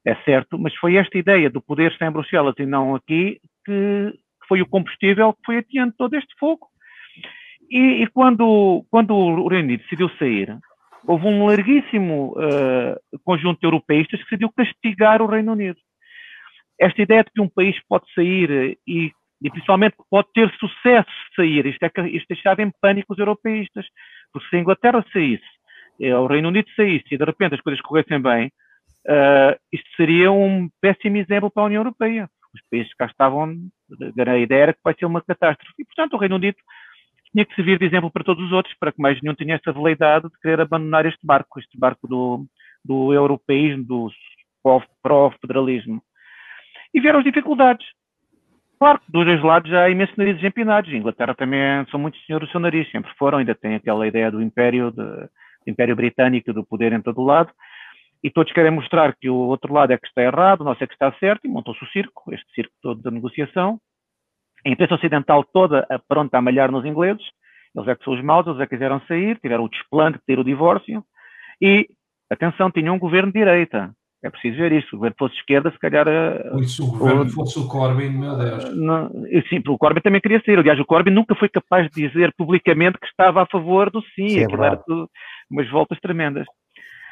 é certo, mas foi esta ideia do poder estar em Bruxelas e não aqui que foi o combustível que foi atiando todo este fogo. E, e quando, quando o Reino Unido decidiu sair, houve um larguíssimo uh, conjunto de europeístas que decidiu castigar o Reino Unido esta ideia de que um país pode sair e, e principalmente pode ter sucesso sair, isto, é, isto deixava em pânico os europeístas, porque se a Inglaterra saísse, eh, o Reino Unido saísse e de repente as coisas corressem bem, uh, isto seria um péssimo exemplo para a União Europeia. Os países que cá estavam, a ideia era que vai ser uma catástrofe. E, portanto, o Reino Unido tinha que servir de exemplo para todos os outros, para que mais nenhum tenha essa veleidade de querer abandonar este barco, este barco do, do europeísmo, do pró-federalismo. E vieram as dificuldades. Claro que dos dois lados já há imensos narizes empinados. Inglaterra também é, são muitos senhores do seu nariz, sempre foram, ainda tem aquela ideia do império, de, do império britânico, do poder em todo lado. E todos querem mostrar que o outro lado é que está errado, o nosso é que está certo, e montou-se o circo, este circo todo da negociação. A imprensa ocidental toda pronta a malhar nos ingleses, eles é que são os maus, eles é que quiseram sair, tiveram o desplante de ter o divórcio, E, atenção, tinha um governo de direita. É preciso ver isso. Se o governo fosse esquerda, se calhar. Uh, se o governo o, fosse o Corbyn, meu Deus. Não, sim, o Corbyn também queria sair. Aliás, o Corbyn nunca foi capaz de dizer publicamente que estava a favor do sim. sim é Aquilo era tudo umas voltas tremendas.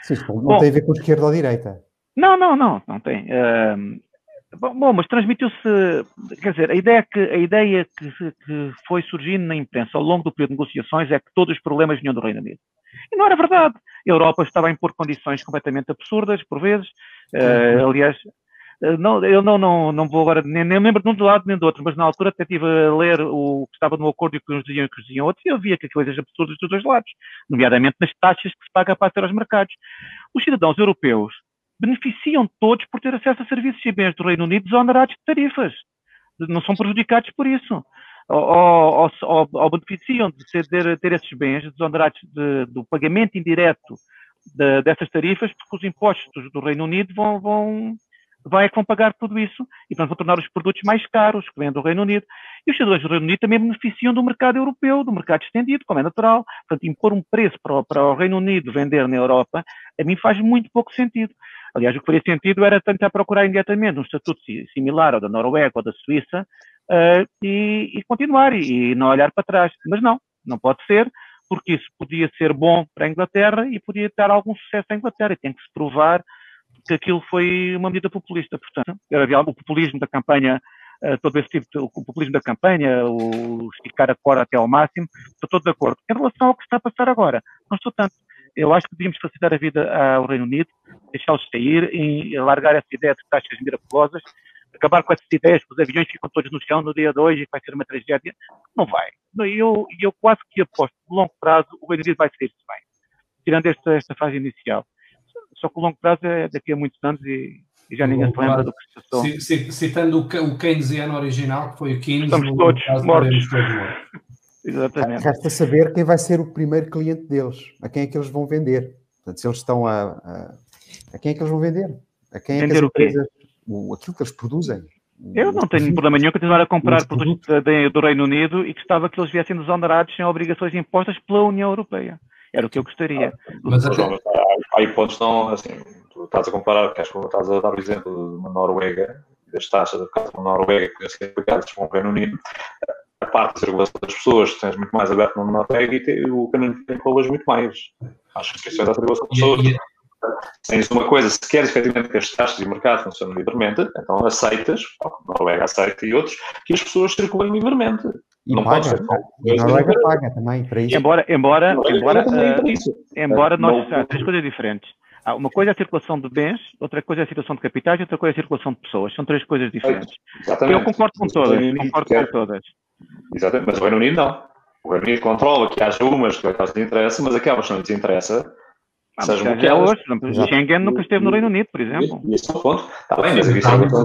Sim, não Bom, tem a ver com esquerda ou direita. Não, não, não, não tem. Uh, bom, mas transmitiu-se, quer dizer, a ideia, que, a ideia que, que, foi surgindo na imprensa ao longo do período de negociações é que todos os problemas vinham do Reino Unido. E não era verdade. A Europa estava a impor condições completamente absurdas, por vezes. Uh, aliás, eh, não, eu não, não, não vou agora, nem, nem lembro de um lado nem do outro, mas na altura até estive a ler o que estava no acordo e o que uns diziam e o que diziam outros, e eu via que coisas absurdas dos dois lados, nomeadamente nas taxas que se paga para ter aos mercados. Os cidadãos europeus beneficiam todos por ter acesso a serviços e bens do Reino Unido desonerados de tarifas. Não são prejudicados por isso. Ou, ou, ou beneficiam de ter, ter esses bens desonerados de, do pagamento indireto de, dessas tarifas, porque os impostos do Reino Unido vão, vão, vai é vão pagar tudo isso e portanto, vão tornar os produtos mais caros que vêm do Reino Unido. E os cidadãos do Reino Unido também beneficiam do mercado europeu, do mercado estendido, como é natural. Portanto, impor um preço para o, para o Reino Unido vender na Europa, a mim faz muito pouco sentido. Aliás, o que faria sentido era tentar procurar imediatamente um estatuto similar ao da Noruega ou da Suíça uh, e, e, continuar e, e não olhar para trás. Mas não, não pode ser, porque isso podia ser bom para a Inglaterra e podia ter algum sucesso à Inglaterra. E tem que se provar que aquilo foi uma medida populista. Portanto, havia o populismo da campanha, uh, todo esse tipo de, o populismo da campanha, o esticar a corda até ao máximo, estou todo de acordo. Em relação ao que está a passar agora, não estou tanto. Eu acho que devíamos facilitar a vida ao Reino Unido, deixá-los sair e largar essa ideia de taxas miraculosas, acabar com essas ideias que os aviões ficam todos no chão no dia 2 e que vai ser uma tragédia. Não vai. Eu, eu quase que aposto, no longo prazo, o Reino Unido vai sair-se bem, tirando esta, esta fase inicial. Só que o longo prazo é daqui a muitos anos e, e já ninguém se lembra do que se passou. Citando o, o Keynesiano original, que foi o Keynes, estamos todos mortos. Todos mortos. Exatamente. Resta saber quem vai ser o primeiro cliente deles, a quem é que eles vão vender. Portanto, se eles estão a, a, a quem é que eles vão vender? A quem é vender que as empresas, o, aquilo que eles produzem. Eu não tenho problema nenhum continuar a comprar produtos do Reino Unido e gostava que eles viessem desonerados sem obrigações impostas pela União Europeia. Era o que eu gostaria. Mas, João, há hipóteses não, assim, tu estás a comparar, queres, estás a dar o exemplo de uma Noruega, das taxas de casa uma Noruega que podem ser aplicadas com o Reino Unido, parte da circulação das pessoas, tens muito mais aberto no Noruega e o Unido tem rolas muito mais. Acho que isso é da circulação das pessoas. E, Tens uma coisa, se queres efetivamente que as taxas de mercado funcionem livremente, então aceitas, a Noruega aceita e outros, que as pessoas circulem livremente. E não paga, pode ser. A Noruega paga também para isso. Embora, embora, embora, uh, embora nós, há três coisas diferentes. Há uma coisa é a circulação de bens, outra coisa é a circulação de capitais e outra coisa é a circulação de pessoas. São três coisas diferentes. Exatamente. Eu concordo com todas, concordo com todas. Exatamente, mas o Reino Unido não. O Reino Unido controla que haja umas que lhes interessa, mas aquelas que não lhes interessa, ah, seja bloqueadas. Hoje, Schengen nunca esteve no Reino Unido, por exemplo. Isso é o ponto. Está bem, mas isso é muito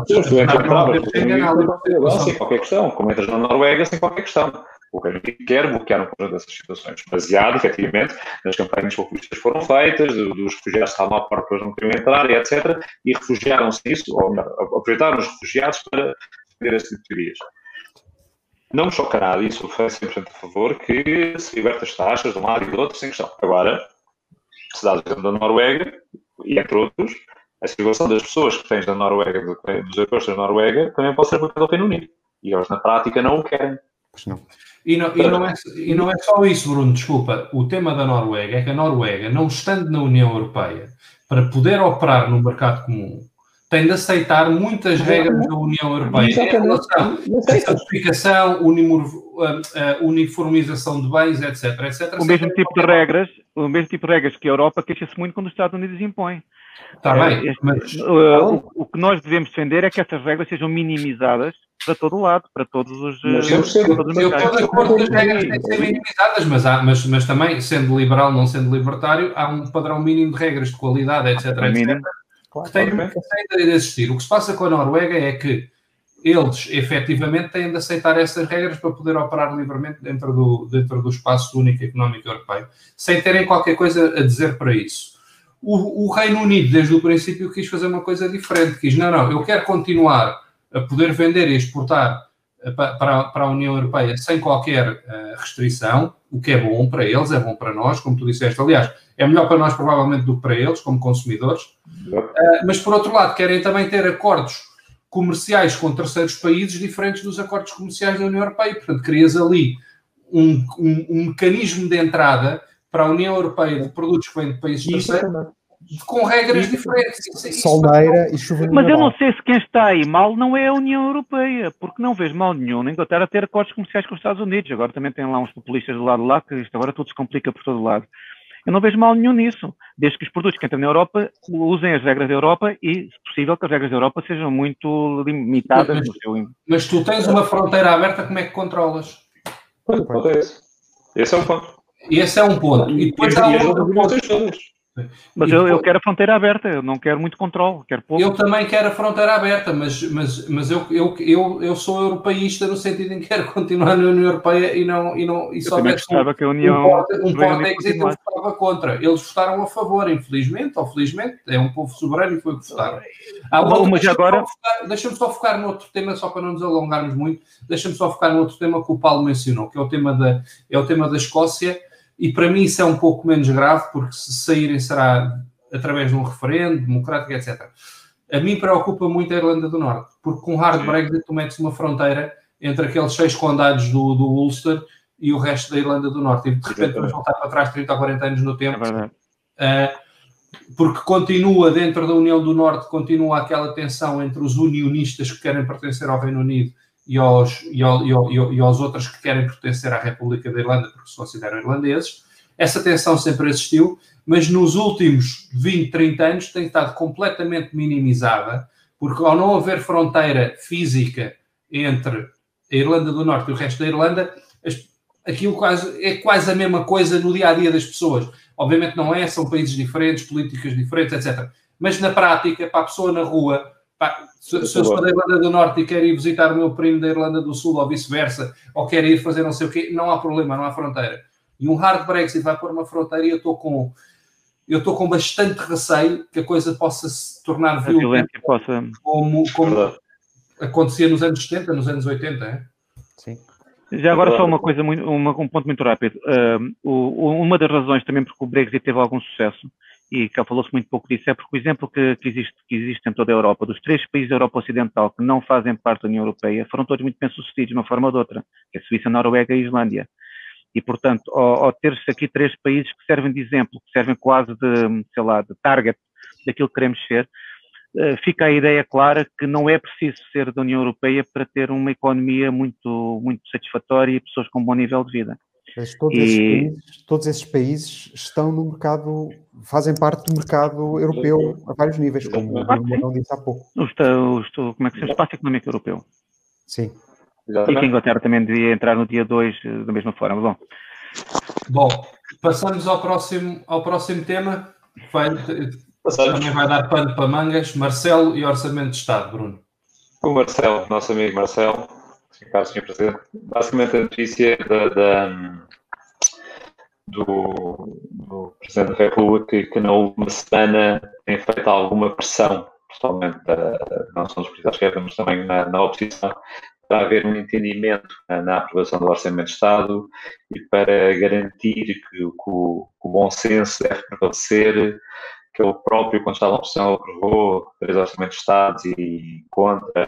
entras sem qualquer questão, como entras na Noruega sem qualquer questão. O Reino Unido quer bloquear um conjunto dessas situações, baseado, efetivamente, nas campanhas populistas que foram feitas, dos refugiados que estavam à porta depois não queriam entrar, etc. E refugiaram-se nisso, ou aproveitaram os refugiados para defender esse tipo de teorias. Não me choca nada, isso foi 100% a favor, que se liberta as taxas de um lado e do outro, sem questão. Agora, cidades da Noruega, e entre outros, a circulação das pessoas que tens da Noruega, dos europeus da Noruega, também pode ser aplicada ao Reino Unido. E eles, na prática, não o querem. Pois não. E não, e, não é, e não é só isso, Bruno, desculpa. O tema da Noruega é que a Noruega, não estando na União Europeia, para poder operar no mercado comum, tem de aceitar muitas regras da União Europeia em relação à certificação, uniformização de bens, etc. etc o mesmo tipo de regras, o mesmo tipo de regras que a Europa queixa-se muito quando os Estados Unidos impõem. Está bem, mas... Uh, o, o, que nós devemos defender é que essas regras sejam minimizadas para todo o lado, para todos os. Mas eu, todos eu estou de acordo que as regras têm que ser minimizadas, mas, há, mas, mas também, sendo liberal, não sendo libertário, há um padrão mínimo de regras de qualidade, etc. etc que tem, que tem de existir. O que se passa com a Noruega é que eles efetivamente têm de aceitar essas regras para poder operar livremente dentro do, dentro do espaço único económico europeu, sem terem qualquer coisa a dizer para isso. O, o, Reino Unido, desde o princípio, quis fazer uma coisa diferente. Quis, não, não, eu quero continuar a poder vender e exportar para, para a União Europeia sem qualquer uh, restrição, o que é bom para eles, é bom para nós, como tu disseste. Aliás, é melhor para nós, provavelmente, do que para eles, como consumidores. Uh, mas, por outro lado, querem também ter acordos comerciais com terceiros países diferentes dos acordos comerciais da União Europeia. Portanto, crias ali um, um, um mecanismo de entrada para a União Europeia de produtos que vêm de países terceiros com regras diferentes. Solneira e chuva Mas eu não sei se quem está aí mal não é a União Europeia, porque não vejo mal nenhum na Inglaterra ter acordos comerciais com os Estados Unidos. Agora também tem lá uns populistas do lado de lá, que isto agora tudo se complica por todo lado. Eu não vejo mal nenhum nisso, desde que os produtos que entram na Europa usem as regras da Europa e, se possível, que as regras da Europa sejam muito limitadas mas, no seu. Mas tu tens uma fronteira aberta, como é que controlas? Esse é um ponto. Esse é um ponto. E depois há outro ponto. Mas eu, eu, quero a fronteira aberta, eu não quero muito controle, quero pouco. Eu também quero a fronteira aberta, mas, mas, mas eu, eu, eu, eu sou europeísta no sentido em que quero continuar na União Europeia e não, e não e só um, que a União um porta, um porta exit eu votava contra. Eles votaram a favor, infelizmente, ou felizmente, é um povo soberano e foi o que votaram. Outra, mas agora... Deixa-me só, focar no outro tema, só para não nos alongarmos muito, deixa-me só focar no outro tema que o Paulo mencionou, que é o tema da, é o tema da Escócia e para mim isso é um pouco menos grave, porque se saírem será através de um referendo democrático, etc. A mim preocupa muito a Irlanda do Norte, porque com hard Brexit tu metes uma fronteira entre aqueles seis condados do, do Ulster e o resto da Irlanda do Norte. E de repente vamos voltar para trás 30 ou 40 anos no tempo. É uh, porque continua dentro da União do Norte, continua aquela tensão entre os unionistas que querem pertencer ao Reino Unido e aos, e, ao, e, ao, e aos outros que querem pertencer à República da Irlanda porque se consideram irlandeses. Essa tensão sempre existiu, mas nos últimos 20, 30 anos tem estado completamente minimizada, porque ao não haver fronteira física entre a Irlanda do Norte e o resto da Irlanda, aquilo quase, é quase a mesma coisa no dia a dia das pessoas. Obviamente não é, são países diferentes, políticas diferentes, etc. Mas na prática, para a pessoa na rua, Pá, se, se eu sou da Irlanda do Norte e quero ir visitar o meu primo da Irlanda do Sul ou vice-versa, ou quero ir fazer não sei o quê, não há problema, não há fronteira. E um hard Brexit vai pôr uma fronteira e eu estou com eu estou com bastante receio que a coisa possa se tornar violenta, possa... como, como acontecia nos anos 70, nos anos 80. É? Sim. Já agora só uma coisa, muito, uma, um ponto muito rápido. Uh, o, uma das razões também porque o Brexit teve algum sucesso e que falou-se muito pouco disso, é porque o exemplo que, que, existe, que existe em toda a Europa, dos três países da Europa Ocidental que não fazem parte da União Europeia, foram todos muito bem-sucedidos de uma forma ou de outra, que é Suíça, Noruega e Islândia. E, portanto, ao, ao ter-se aqui três países que servem de exemplo, que servem quase de, sei lá, de target daquilo que queremos ser, uh, fica a ideia clara que não é preciso ser da União Europeia para ter uma economia muito, muito satisfatória e pessoas com um bom nível de vida. Mas todos, e... esses países, todos esses países estão no mercado, fazem parte do mercado europeu a vários níveis, como o Bruno disse há pouco. O, o, como é que se chama? O Espaço Económico Europeu. Sim. Exatamente. E que a Inglaterra também devia entrar no dia 2 eh, da mesma forma. Bom, Bom passamos ao próximo, ao próximo tema. Vai, também vai dar pano para mangas. Marcelo e Orçamento de Estado, Bruno. O Marcelo, nosso amigo Marcelo, Caro Sr. Presidente, basicamente a notícia da, da, do, do, Presidente da República que, que, na última semana tem feito alguma pressão, principalmente não só dos presidentes da mas também na, na oposição, para haver um entendimento na, na, aprovação do Orçamento de Estado e para garantir que, que, o, que o bom senso deve prevalecer que ele próprio, quando estava na oposição, aprovou três orçamentos de Estado e contra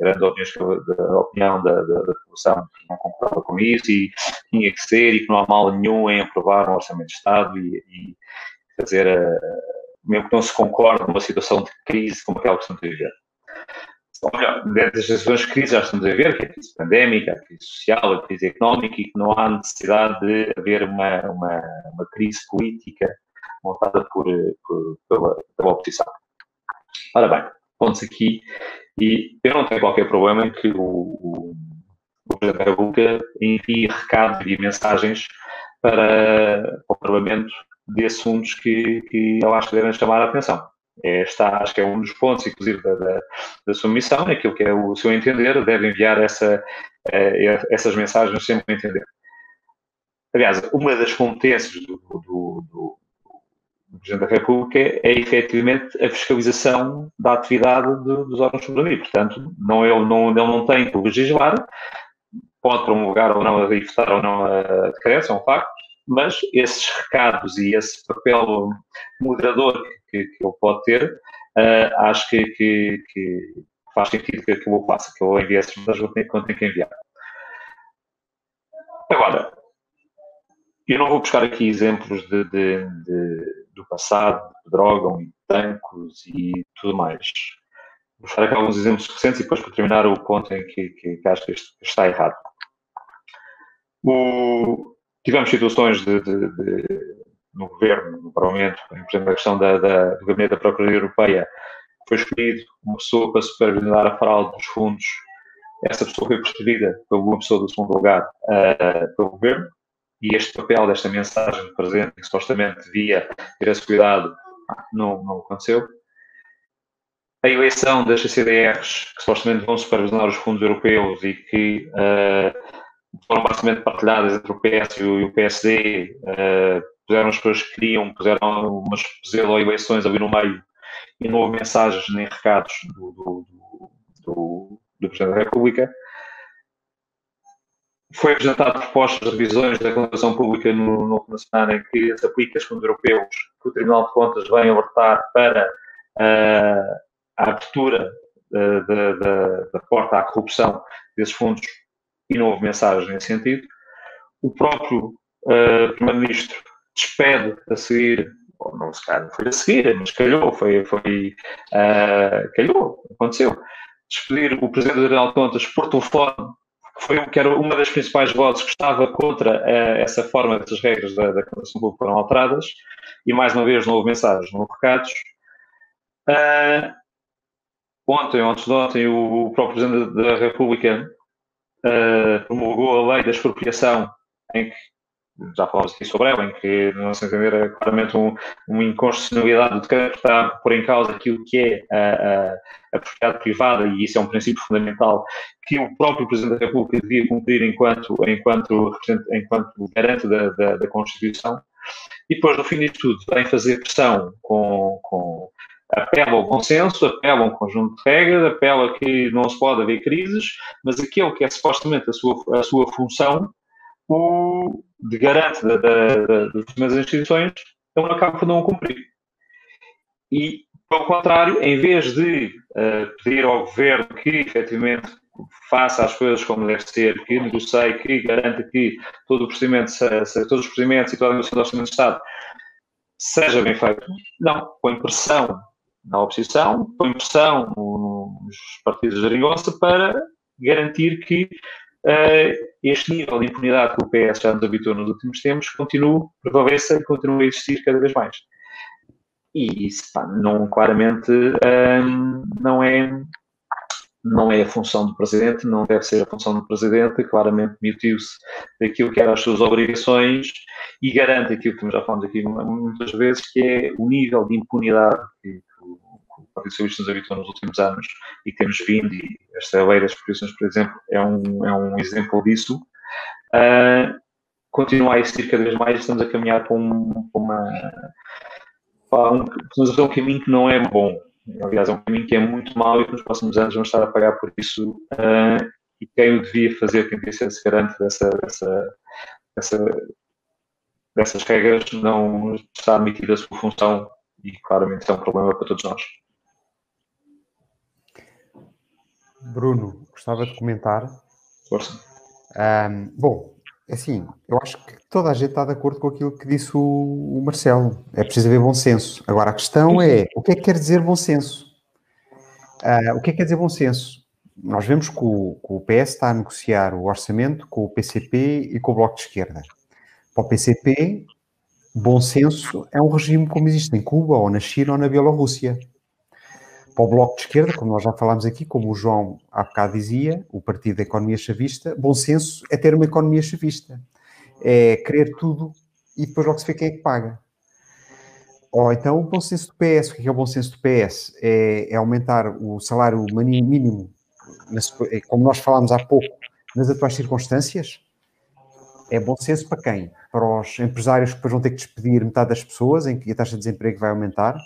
grande opinião, da, da, da, população que não concordava com isso e tinha que ser e que não há mal nenhum em aprovar um orçamento de Estado e, e a, mesmo que não se concorde numa situação de crise como aquela que estamos a viver. Olha, dentro das situações de crise já estamos a ver, que é a crise pandémica, a crise social, a crise económica e que não há necessidade de haver uma, uma, uma crise política montada por, por pela, pela, oposição. Ora bem, pontos aqui, e eu não tenho qualquer problema em que o, o, o Presidente da República envie recados e mensagens para, o Parlamento de assuntos que, que eu acho que devem chamar a atenção. É, acho que é um dos pontos, inclusive, da, da, da sua missão, é aquilo que é o seu entender, deve enviar essa, eh, essas mensagens sempre a entender. Aliás, uma das competências do, do, do, Presidente da República é efetivamente a fiscalização da atividade de, dos órgãos soberanios. Portanto, não, ele, não, ele não tem que legislar, pode promulgar ou não, e votar ou não a decreto, é um facto, mas esses recados e esse papel moderador que, que ele pode ter, uh, acho que, que, que, faz sentido que, eu faça, que eu envie essas mensagens quando tenho que enviar. Agora, eu não vou buscar aqui exemplos de, de, de, do passado, de droga, e tancos e tudo mais. Vou buscar aqui alguns exemplos recentes e depois para terminar o ponto em que, que, que acho que está errado. O, tivemos situações de, no governo, no Parlamento, por exemplo, a questão da, da, do gabinete da Procuradoria Europeia, foi escolhido uma pessoa para supervisionar a fraude dos fundos. Essa pessoa foi percebida por uma pessoa do segundo lugar uh, pelo governo e este papel desta mensagem presente, que supostamente devia ter esse cuidado, não, não aconteceu. A eleição das CCDRs, que supostamente vão supervisionar os fundos europeus e que uh, foram basicamente partilhadas entre o PS e o, PSD, uh, puseram as pessoas que queriam, puseram umas zelo eleições ali no meio e não houve mensagens nem recados do, do, do, do Presidente da República. Foi apresentado propostas de revisões da contratação pública no novo nacional em que se aplica os fundos europeus que o Tribunal de Contas vem alertar para uh, a abertura da, da, porta à corrupção desses fundos e não houve mensagem nesse sentido. O próprio uh, Primeiro-Ministro despede a seguir, ou não se calhar foi a seguir, mas calhou, foi, foi uh, calhou, aconteceu. Despedir o Presidente do Tribunal de Contas por telefone foi que era uma das principais vozes que estava contra uh, essa forma dessas regras da, da Constituição Pública foram alteradas e mais uma vez não houve mensagens, não houve recados. Uh, ontem, antes de ontem, o, o próprio Presidente da República uh, promulgou a lei da expropriação em que já falámos aqui sobre ela, em que, no nosso entender, é claramente um, uma inconstitucionalidade do decreto que está a pôr em causa aquilo que é a, a, a, propriedade privada, e isso é um princípio fundamental que o próprio Presidente da República devia cumprir enquanto, enquanto, enquanto garante da, da, da Constituição. E depois, no fim disto tudo, vem fazer pressão com, com apela ao consenso, apela a um conjunto de regras, apela que não se pode haver crises, mas aquilo que é supostamente a sua, a sua função o de garante da, da, da, das instituições, ele acaba por não cumprir. E, pelo contrário, em vez de uh, pedir ao governo que efetivamente faça as coisas como deve ser, que negocie, que garanta que todo o procedimento, todos os procedimentos e toda a negociação do Orçamento de Estado seja bem feito, não, põe pressão na oposição, põe pressão nos partidos de Ringossa para garantir que este nível de impunidade que o PS já nos habituou nos últimos tempos continua, prevaleça e continua a existir cada vez mais. E isso, pá, não, claramente, um, não é não é a função do Presidente, não deve ser a função do Presidente, claramente demitiu-se daquilo que eram as suas obrigações e garante aquilo que já falamos aqui muitas vezes, que é o nível de impunidade que, o Partido Socialista nos habitou nos últimos anos e que temos vindo, e esta lei das exposições, por exemplo, é um, é um exemplo disso, uh, continua a existir cada vez mais estamos a caminhar para, um, para uma. Para um, estamos um caminho que não é bom. Aliás, é um caminho que é muito mau e que nos próximos anos vamos estar a pagar por isso. Uh, e quem o devia fazer, quem devia ser se garante dessa, dessa, dessa, dessas regras, não está admitida a sua função e claramente é um problema para todos nós. Bruno, gostava de comentar. Força. Um, bom, assim, eu acho que toda a gente está de acordo com aquilo que disse o, o Marcelo. É preciso haver bom senso. Agora, a questão é, o que é que quer dizer bom senso? Uh, o que é que quer dizer bom senso? Nós vemos que o, que o PS está a negociar o orçamento com o PCP e com o Bloco de Esquerda. Para o PCP, bom senso é um regime como existe em Cuba, ou na China, ou na Bielorrússia para o Bloco de Esquerda, como nós já falámos aqui, como o João há bocado dizia, o Partido da Economia Chavista, bom senso é ter uma economia chavista. É querer tudo e depois logo se vê quem é que paga. Ou então o bom senso do PS, o que é, é o bom senso do PS? É, é aumentar o salário mínimo, como nós falámos há pouco, nas atuais circunstâncias? É bom senso para quem? Para os empresários que depois vão ter que despedir metade das pessoas, em que a taxa de desemprego vai aumentar?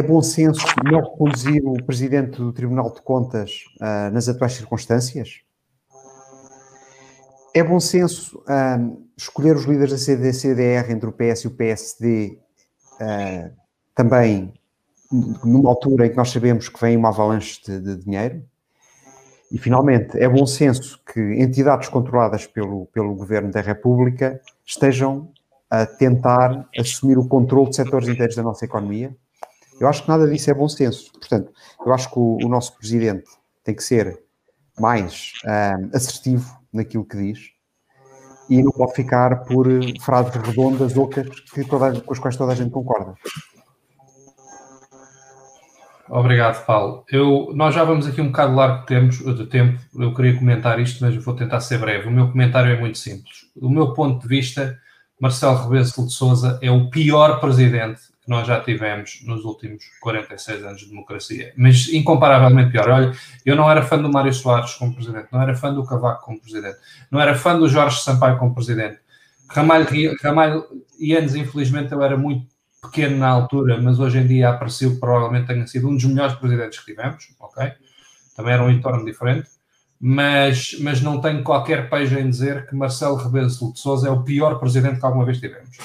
É bom senso não reconduzir o presidente do Tribunal de Contas uh, nas atuais circunstâncias? É bom senso uh, escolher os líderes da CDCDR entre o PS e o PSD uh, também numa altura em que nós sabemos que vem uma avalanche de, de, dinheiro? E, finalmente, é bom senso que entidades controladas pelo, pelo Governo da República estejam a tentar assumir o controle de setores inteiros da nossa economia? Eu acho que nada disso é bom senso. Portanto, eu acho que o, o nosso Presidente tem que ser mais um, assertivo naquilo que diz e não pode ficar por frases redondas, ocas, que toda, com as quais toda a gente concorda. Obrigado, Paulo. Eu, nós já vamos aqui um bocado largo de, tempos, de tempo. Eu queria comentar isto, mas vou tentar ser breve. O meu comentário é muito simples. Do meu ponto de vista, Marcelo Rebelo de Sousa é o pior presidente nós já tivemos nos últimos 46 anos de democracia. Mas incomparavelmente pior. Olha, eu não era fã do Mário Soares como presidente, não era fã do Cavaco como presidente, não era fã do Jorge Sampaio como presidente. Ramalho, Ramalho Ianes, infelizmente, eu era muito pequeno na altura, mas hoje em dia apareceu que provavelmente tenha sido um dos melhores presidentes que tivemos, ok? Também era um entorno diferente, mas, mas não tenho qualquer pejo em dizer que Marcelo Rebelo de Sousa é o pior presidente que alguma vez tivemos.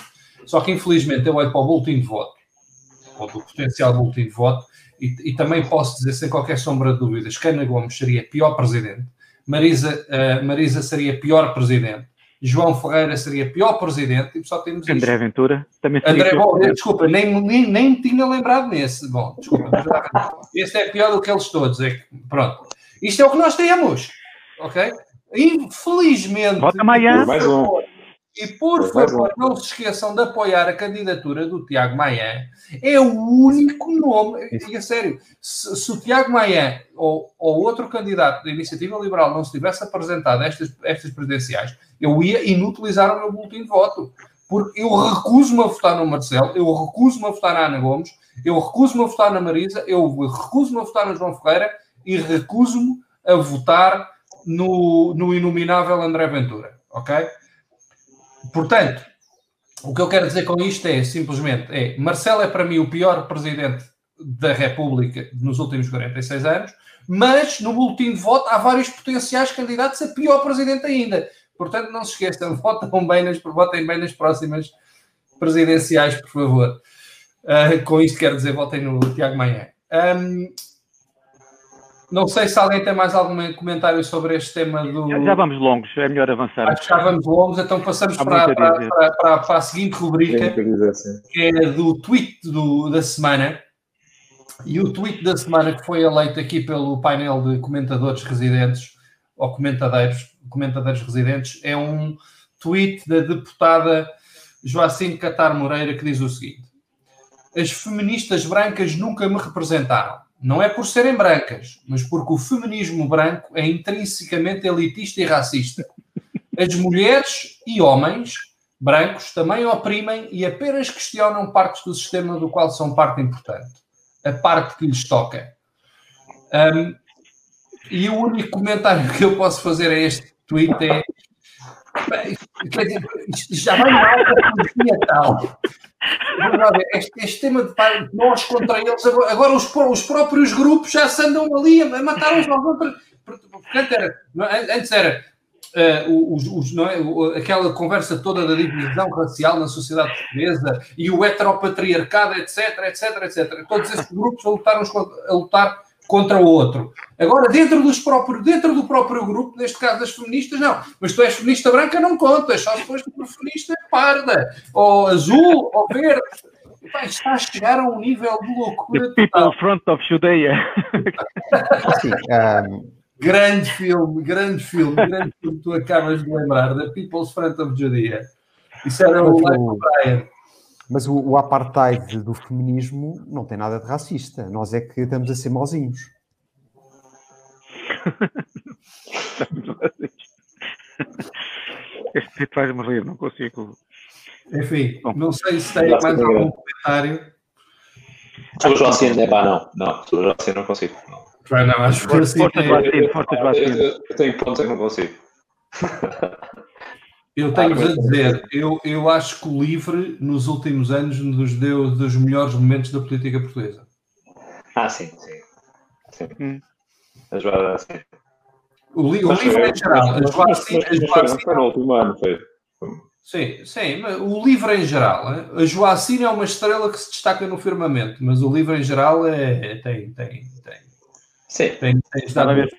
Só que infelizmente eu olho para o boletim de voto, ou do potencial boletim de voto, e, e, também posso dizer sem qualquer sombra de dúvidas que Ana Gomes seria pior presidente, Marisa, uh, Marisa seria pior presidente, João Ferreira seria pior presidente e só temos André isto. Ventura também seria André, bom, desculpa, nem, nem, nem me tinha lembrado nesse. Bom, desculpa, esse é pior do que eles todos. É que, pronto. Isto é o que nós temos, ok? Infelizmente. Vota amanhã. Mais um. E por favor, não se esqueçam de apoiar a candidatura do Tiago Maia. É o único nome, e a sério, se, se, o Tiago Maia ou, ou outro candidato da Iniciativa Liberal não se tivesse apresentado a estas, estas presidenciais, eu ia inutilizar o meu boletim de voto. Porque eu recuso-me a votar no Marcelo, eu recuso-me a votar na Ana Gomes, eu recuso-me a votar na Marisa, eu recuso-me a votar no João Ferreira e recuso-me a votar no, no inominável André Ventura. Ok? Portanto, o que eu quero dizer com isto é simplesmente: é, Marcelo é para mim o pior presidente da República nos últimos 46 anos, mas no boletim de voto há vários potenciais candidatos a pior presidente ainda. Portanto, não se esqueçam, *laughs* votem bem nas, votem bem nas próximas presidenciais, por favor. Uh, com isto quero dizer, votem no Tiago Manhã. Um, não sei se alguém tem mais algum comentário sobre este tema do. Já, já vamos longos, é melhor avançar. Acho que já vamos longos, então passamos para, para, para, para, para, a seguinte rubrica, que é do tweet do, da semana. E o tweet da semana que foi eleito aqui pelo painel de comentadores residentes, ou comentadeiros, comentadores residentes, é um tweet da deputada Joacine Catar Moreira que diz o seguinte: As feministas brancas nunca me representaram não é por serem brancas, mas porque o feminismo branco é intrinsecamente elitista e racista. As mulheres e homens brancos também oprimem e apenas questionam partes do sistema do qual são parte importante, a parte que lhes toca. Um, e o único comentário que eu posso fazer a este tweet é Quer dizer, já vai mal da tal. Este, este, tema de nós contra eles, agora, agora os, os, próprios grupos já se andam ali a matar uns aos outros. Portanto, era, antes era uh, os, os, é, aquela conversa toda da divisão racial na sociedade portuguesa e o heteropatriarcado, etc, etc, etc. Todos esses grupos a lutar, a lutar contra o outro. Agora, dentro, dos próprios, dentro do próprio grupo, neste caso das feministas, não. Mas tu és feminista branca, não contas, só depois que tu feminista é parda, ou azul, ou verde. Pai, está a chegar a um nível de loucura. The People total. Front of Judeia. *laughs* Sim, um... Grande filme, grande filme, grande filme, tu acabas de lembrar, The People's Front of Judea. Isso era o Michael Bryan. Mas o, o, apartheid do feminismo não tem nada de racista. Nós é que estamos a ser mauzinhos. *laughs* este tipo faz-me rir, não consigo. Enfim, Bom, não sei se tem mais algum comentário. Sobre o Joacine, é pá, não. Não, sobre o Joacine não consigo. Não, não acho que forças vacina, forças. Eu tenho pontos que não consigo. *laughs* Eu tenho-vos a dizer, eu, eu acho que o LIVRE, nos últimos anos, nos deu dos melhores momentos da política portuguesa. Ah, sim, sim. sim. Hum. A Joana, sim. O, li, o LIVRE em geral, a Joacine... Não foi no último ano, foi. Sim, sim, o livro em geral, a Joacine é uma estrela que se destaca no firmamento, mas o livro em geral é, é tem, tem, tem. Sim. Tem, tem estado a ver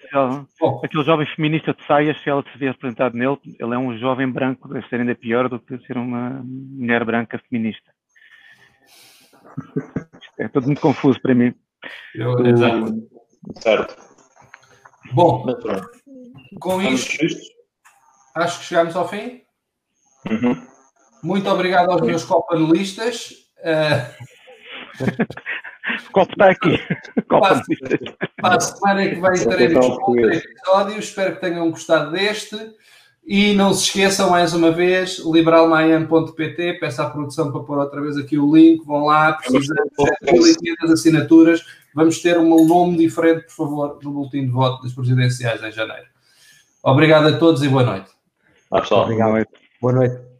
Bom, aquele jovem feminista de saias, se ela se vê representado nele, ele é um jovem branco, deve ser ainda pior do que ser uma mulher branca feminista. é tudo muito confuso para mim. Eu, Exato. Certo. Bom, com isto, acho que chegamos ao fim. Uhum. Muito obrigado aos meus copanelistas. Uh... *laughs* o copo está aqui. Para, para a semana que vem teremos outro episódio. Espero que tenham gostado deste. E não se esqueçam, mais uma vez, liberalmayam.pt, peça à produção para pôr outra vez aqui o link, vão lá, precisamos das assinaturas, vamos ter um nome diferente, por favor, no boletim de voto das presidenciais em janeiro. Obrigado a todos e boa noite. Obrigado. Boa noite.